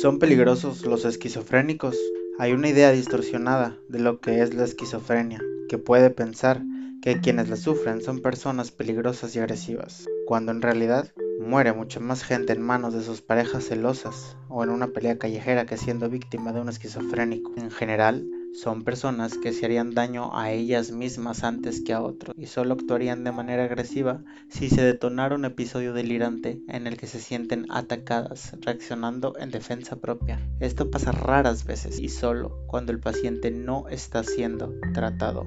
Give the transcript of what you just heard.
¿Son peligrosos los esquizofrénicos? Hay una idea distorsionada de lo que es la esquizofrenia, que puede pensar que quienes la sufren son personas peligrosas y agresivas, cuando en realidad muere mucha más gente en manos de sus parejas celosas o en una pelea callejera que siendo víctima de un esquizofrénico. En general, son personas que se harían daño a ellas mismas antes que a otros y solo actuarían de manera agresiva si se detonara un episodio delirante en el que se sienten atacadas, reaccionando en defensa propia. Esto pasa raras veces y solo cuando el paciente no está siendo tratado